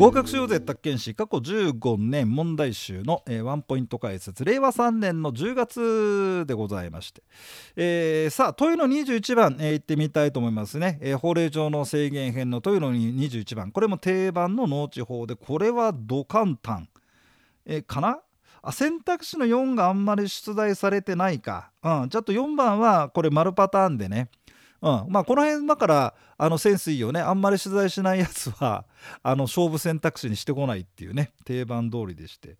合格しようぜ宅建士過去15年問題集の、えー、ワンポイント解説令和3年の10月でございまして、えー、さあ問いの21番、えー、行ってみたいと思いますね、えー、法令上の制限編の問いの21番。これも定番の農地法でこれはド簡単、えー、かな？あ選択肢の4があんまり出題されてないか、うん、ちょっと4番はこれ丸パターンでね。うんまあ、この辺だからあのセンスいいよねあんまり取材しないやつは あの勝負選択肢にしてこないっていうね定番通りでして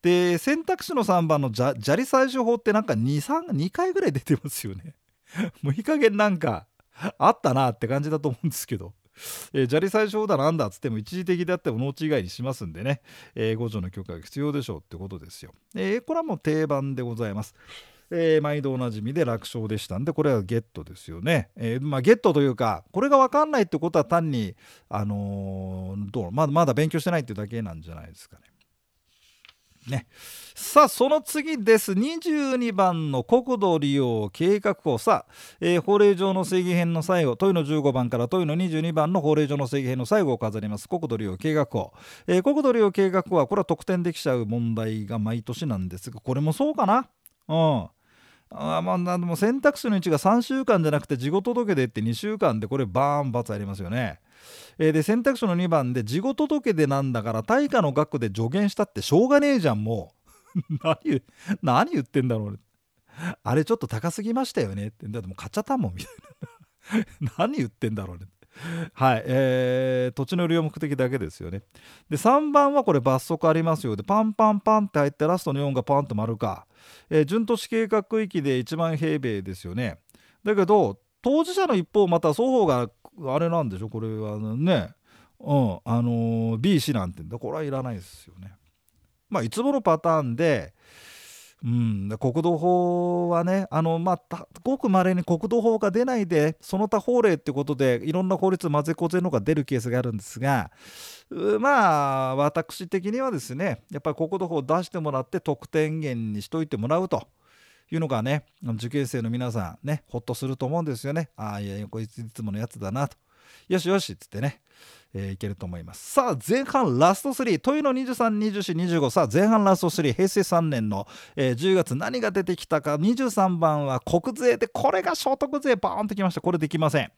で選択肢の3番の砂利採取法ってなんか 2, 2回ぐらい出てますよね もういい加減なんかあったなって感じだと思うんですけど。えー、砂利採取法だなんだっつっても一時的であっても農地以外にしますんでね、えー、助の許可が必要でしょうってことですよ。えー、これはもう定番でございます。えー、毎度おなじみで楽勝でしたんでこれはゲットですよね。えー、まあ、ゲットというかこれが分かんないってことは単に、あのー、どうまだまだ勉強してないっていうだけなんじゃないですかね。ね、さあその次です。22番の国土利用計画法。さあ、えー、法令上の正義編の最後問いの15番から問いの22番の法令上の正義編の最後を飾ります。国土利用計画法、えー、国土利用計画法はこれは得点できちゃう問題が毎年なんですがこれもそうかな？うん。あまあ、でも選択肢の位置が3週間じゃなくて事後届でって2週間でこれバーン×ありますよね。えー、で選択肢の2番で事後届でなんだから対価の額で助言したってしょうがねえじゃんもう。何何言ってんだろう。あれちょっと高すぎましたよね。ってだってもう買っちゃったもんみたいな。何言ってんだろう。ね はい、えー、土地の利用目的だけですよね。で3番はこれ罰則ありますよでパンパンパンって入ってラストの4がパンと丸か、えー、準都市計画区域で1万平米ですよね。だけど当事者の一方また双方があれなんでしょ？これはねうんあのー、B 氏なんてこれはいらないですよね。まあいつものパターンでうん、国土法はねあの、まあ、ごくまれに国土法が出ないでその他法令ってことでいろんな法律混ぜこぜのが出るケースがあるんですがまあ私的にはですねやっぱり国土法を出してもらって得点源にしといてもらうと。いうのがね受験生の皆さんねほっとすると思うんですよね。ああいやこいついつものやつだなと。よしよしっつってねえー、いけると思います。さあ前半ラスト3問いうの232425さあ前半ラスト3平成3年の、えー、10月何が出てきたか。23番は国税でこれが所得税。バーンときました。これできません。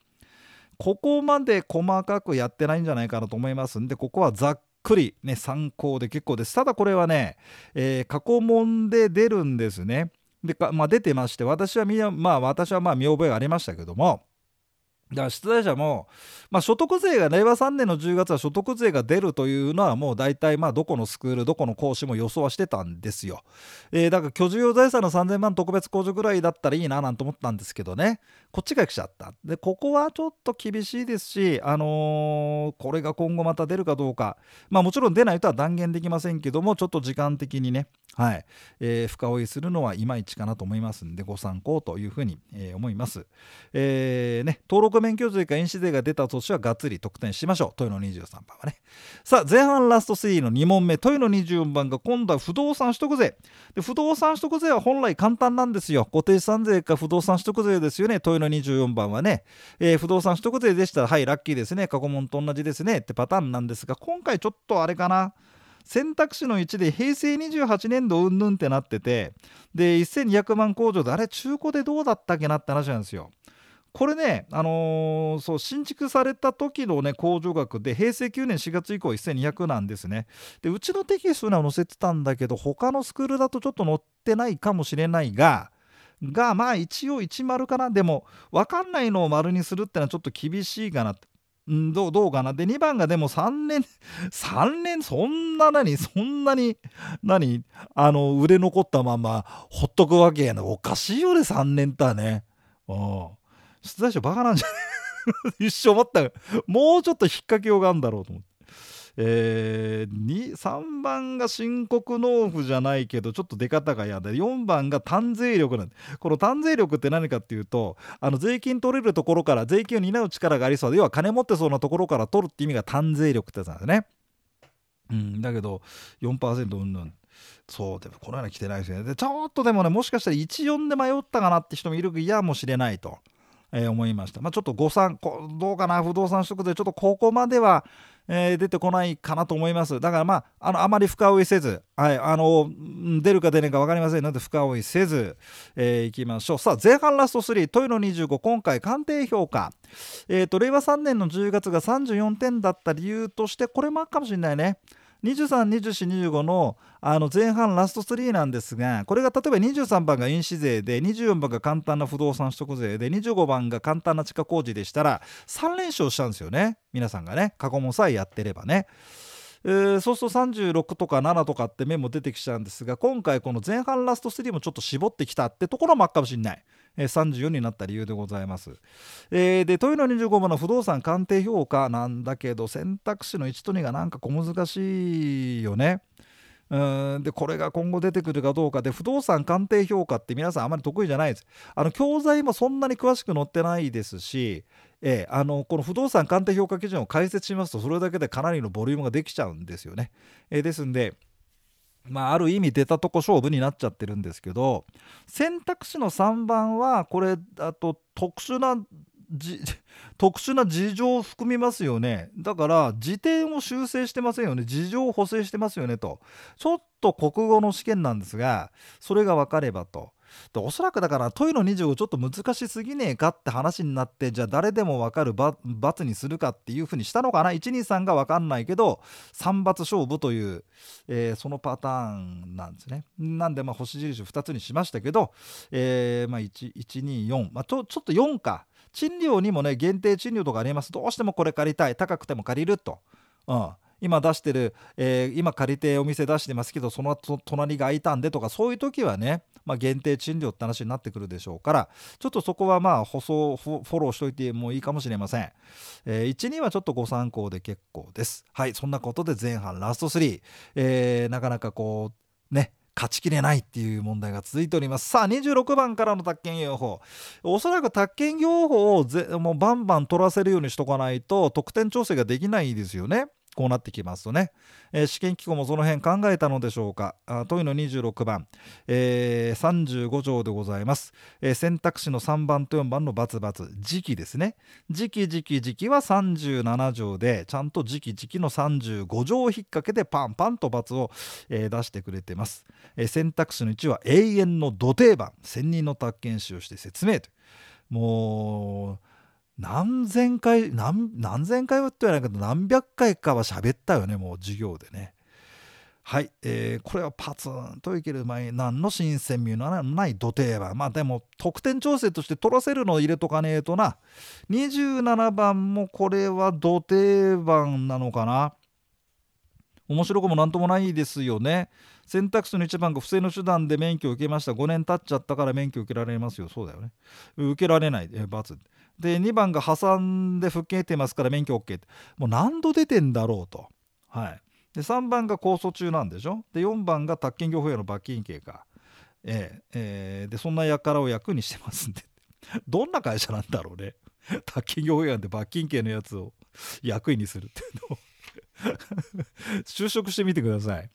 ここまで細かくやってないんじゃないかなと思います。んでここはざっくりね参考で結構です。ただこれはね、えー、過去問で出るんですね。でまあ、出てまして私はまあ私はまあ見覚えがありましたけどもだから出題者も、まあ、所得税が令和3年の10月は所得税が出るというのはもう大体まあどこのスクールどこの講師も予想はしてたんですよ、えー、だから居住用財産の3000万特別控除ぐらいだったらいいななんて思ったんですけどね。こっちが来ちゃった。でここはちょっと厳しいですしあのー、これが今後また出るかどうか。まあもちろん出ないとは断言できませんけどもちょっと時間的にねはい、えー、深追いするのはいまいちかなと思いますんでご参考というふうに、えー、思います、えーね、登録免許税か印紙税が出た年はがっつり得点しましょう。問いの23番はね。さあ前半ラスト3の2問目。問いの24番が今度は不動産取得税。で不動産取得税は本来簡単なんですよ。固定資産税か不動産取得税ですよね。いの24番はね、えー、不動産取得税でしたらはいラッキーですね過去問と同じですねってパターンなんですが今回ちょっとあれかな選択肢の1で平成28年度うんぬんってなっててで1200万控除であれ中古でどうだったっけなって話なんですよ。これね、あのー、そう新築された時のね控除額で平成9年4月以降1200なんですね。でうちのテキストには載せてたんだけど他のスクールだとちょっと載ってないかもしれないががまあ一応10かな。でも分かんないのを丸にするってのはちょっと厳しいかなんどうどうかな。で2番がでも3年3年そんな何そんなに何あの売れ残ったままほっとくわけやなおかしいよね3年ったね。うん。出題者バカなんじゃない 一生思った。もうちょっと引っ掛けようがあるんだろうと思って。えー、3番が申告納付じゃないけどちょっと出方が嫌で4番が単税力なんでこの単税力って何かっていうとあの税金取れるところから税金を担う力がありそうで要は金持ってそうなところから取るって意味が単税力ってやつなんですね。うん、だけど4%うんぬん。そうでもこのような来てないですよね。でちょっとでもねもしかしたら14で迷ったかなって人もいるやもしれないと、えー、思いました。まあちょっと誤算どうかな不動産取得でちょっとここまではえー、出てこないかなと思います。だからまああのあまり深追いせず、はい、あの出るか出ないか分かりませんので深追いせず、えー、いきましょう。さあ前半ラスト3トイの25今回鑑定評価。えーと、令和3年の10月が34点だった理由としてこれもあるかもしれないね。232425のあの前半ラスト3なんですがこれが例えば23番が印紙税で24番が簡単な不動産取得税で25番が簡単な地下工事でしたら3連勝したんですよね皆さんがね過去もさえやってればね。えー、そうすると36とか7とかって面も出てきちゃうんですが今回この前半ラスト3もちょっと絞ってきたってところもあるかもしれない。え34になった理由でございます。えー、で豊野25番の不動産鑑定評価なんだけど選択肢の1と2がなんか小難しいよね。うん。でこれが今後出てくるかどうかで不動産鑑定評価って皆さんあまり得意じゃないです。あの教材もそんなに詳しく載ってないですし、えあのこの不動産鑑定評価基準を解説しますとそれだけでかなりのボリュームができちゃうんですよね、えですんでまあ、ある意味出たとこ勝負になっちゃってるんですけど選択肢の3番はこれあと特殊な特殊な事情を含みますよね。だから辞典を修正してませんよね。事情を補正してますよねと。ちょっと国語の試験なんですがそれが分かればと。でおそらくだから問いの25ちょっと難しすぎねえかって話になってじゃあ誰でも分かる罰にするかっていうふうにしたのかな。123が分かんないけど3罰勝負という、えー、そのパターンなんですね。なんで星印2つにしましたけど、えー、まあ124、まあ、ちょちょっと4か。賃料にもね限定賃料とかあります。どうしてもこれ借りたい。高くても借りると。うん。今出してる、えー、今借りてお店出してますけどその隣が空いたんでとかそういう時はね、まあ、限定賃料って話になってくるでしょうからちょっとそこはまあ舗装フォローしといてもいいかもしれません、えー、12はちょっとご参考で結構です。はい。そんなことで前半ラスト3、えー、なかなかこうね勝ちきれないっていう問題が続いております。さあ26番からの宅建業法。おそらく宅建業法をぜもうバンバン取らせるようにしとかないと得点調整ができないですよね。こうなってきますとね、えー、試験機構もその辺考えたのでしょうか。あ問いの26番、えー、35条でございます、えー、選択肢の3番と4番のバツバツ。時期ですね。時期時期時期は37条でちゃんと時期時期の35条を引っ掛けてパンパンとバツを、えー、出してくれてます、えー、選択肢の1は永遠の土定番。専任の宅建士をして説明ともう何千回何何千回はって言わないけど何百回かは喋ったよねもう授業でね。はい、えー、これはパツンといける前に何の新鮮味のない土定番。まあでも得点調整として取らせるのを入れとかねえとな。27番もこれは土定番なのかな。面白くも何ともないですよね。選択肢の1番が不正の手段で免許を受けました。5年経っちゃったから免許受けられますよ。そうだよね。受けられない、えー、×で2番が破産で復権得てますから免許 OK ってもう何度出てんだろうと。はい、で3番が控訴中なんでしょ？で4番が宅建業法への罰金刑か。えー、えー、でそんな輩を役にしてますんで。どんな会社なんだろうね。宅建業法違反で罰金刑のやつを役員にするっていうのを。就職してみてください。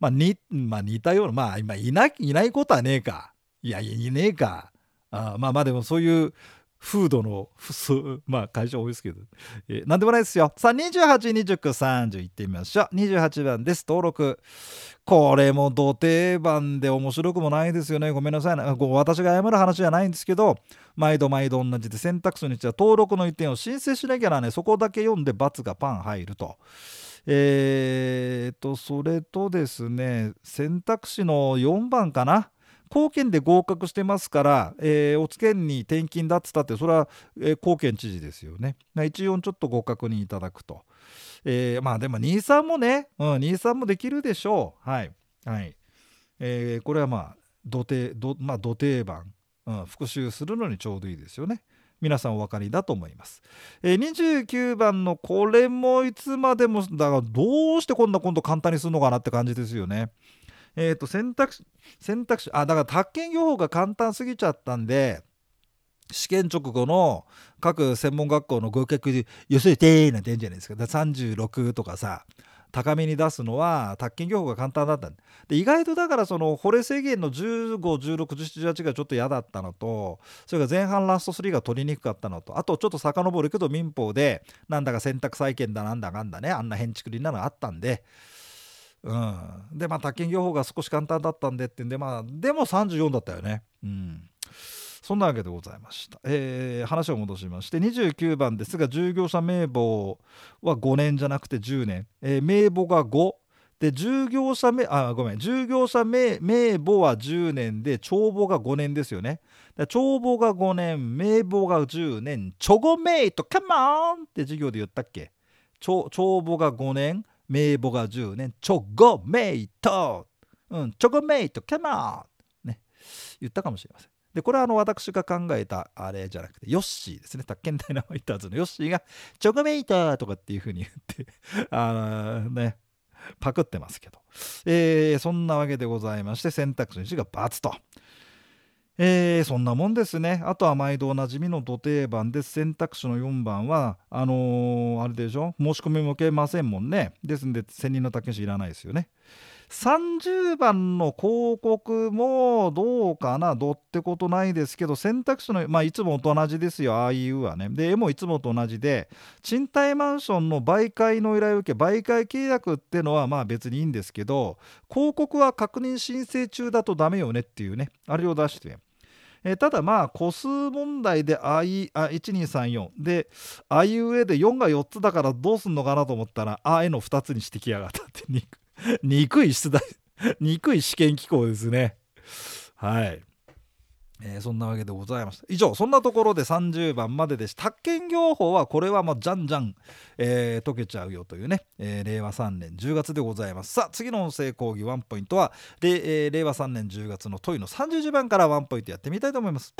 まあにまあ、似たようなまあ今いないいないことはねえか。いやいねえか。あまあまあでもそういうフードのまあ会社多いですけど、えー、なんでもないですよ。さあ282930いってみましょう。28番です。登録。これも土定番で面白くもないですよね。ごめんなさいな。私が謝る話じゃないんですけど。毎度毎度同じで選択肢にしては登録の一点を申請しなきゃなねそこだけ読んで×がパン入ると。えー、とそれとですね選択肢の4番かな。貢献で合格してますから、えー、おつけんに転勤だっつったってそれは、えー、貢献知事ですよね。一応ちょっとご確認いただくと。えー、まあでも23もね、うん、23もできるでしょう。はい。はい。えー、これはまあ土定土,、まあ、土定番、うん、復習するのにちょうどいいですよね。皆さんお分かりだと思います。えー、29番のこれもいつまでもだからどうしてこんな今度簡単にするのかなって感じですよね。えー、と選択肢選択肢あだから宅建業法が簡単すぎちゃったんで試験直後の各専門学校の合格寄せてーなんて言うんじゃないですか36とかさ高めに出すのは宅建業法が簡単だったんで意外とだからその保レ制限の15161718がちょっと嫌だったのとそれから前半ラスト3が取りにくかったのとあとちょっと遡るけど民法でなんだか選択債権だなんだかんだねあんな変築林なのがあったんで。うん、でまあ宅建業法が少し簡単だったんでってんでまあでも34だったよね。うん。そんなわけでございました。えー、話を戻しまして29番ですが従業者名簿は5年じゃなくて10年、えー、名簿が5で従業者名あごめん。従業者名名簿は10年で帳簿が5年ですよね。帳簿が5年名簿が10年。チョゴメイトカモンって授業で言ったっけ？帳簿が5年名簿が10年。チョゴメイト。うんチョゴメイト。カモンね。言ったかもしれません。でこれはあの私が考えたあれじゃなくてヨッシーですね。宅建ダイナマイターズのヨッシーがチョコメーターとかっていう風に言って あのね。パクってますけど、えー、そんなわけでございまして選択肢の1が×と。えー、そんなもんですね。あとは毎度おなじみの土定番です選択肢の4番は、あのー、あれでしょ？申し込みも受けませんもんね。ですんで、専任の宅建士いらないですよね。30番の広告もどうかな？どってことないですけど選択肢のまあいつもと同じですよああいうはねで絵もいつもと同じで賃貸マンションの媒介の依頼を受け媒介契約ってのはまあ別にいいんですけど広告は確認申請中だとダメよねっていうねあれを出してえー、ただまあ個数問題でああ1234であいうえで4が4つだからどうすんのかなと思ったらあえの2つにしてきやがったって憎 い出題 憎い試験機構ですね。はい、えー、そんなわけでございました。以上そんなところで30番まででした。宅建業法はこれはもうじゃんじゃん、えー、解けちゃうよというね、えー、令和3年10月でございます。さあ次の音声講義ワンポイントはで、え、令和3年10月の問いの30時番からワンポイントやってみたいと思います。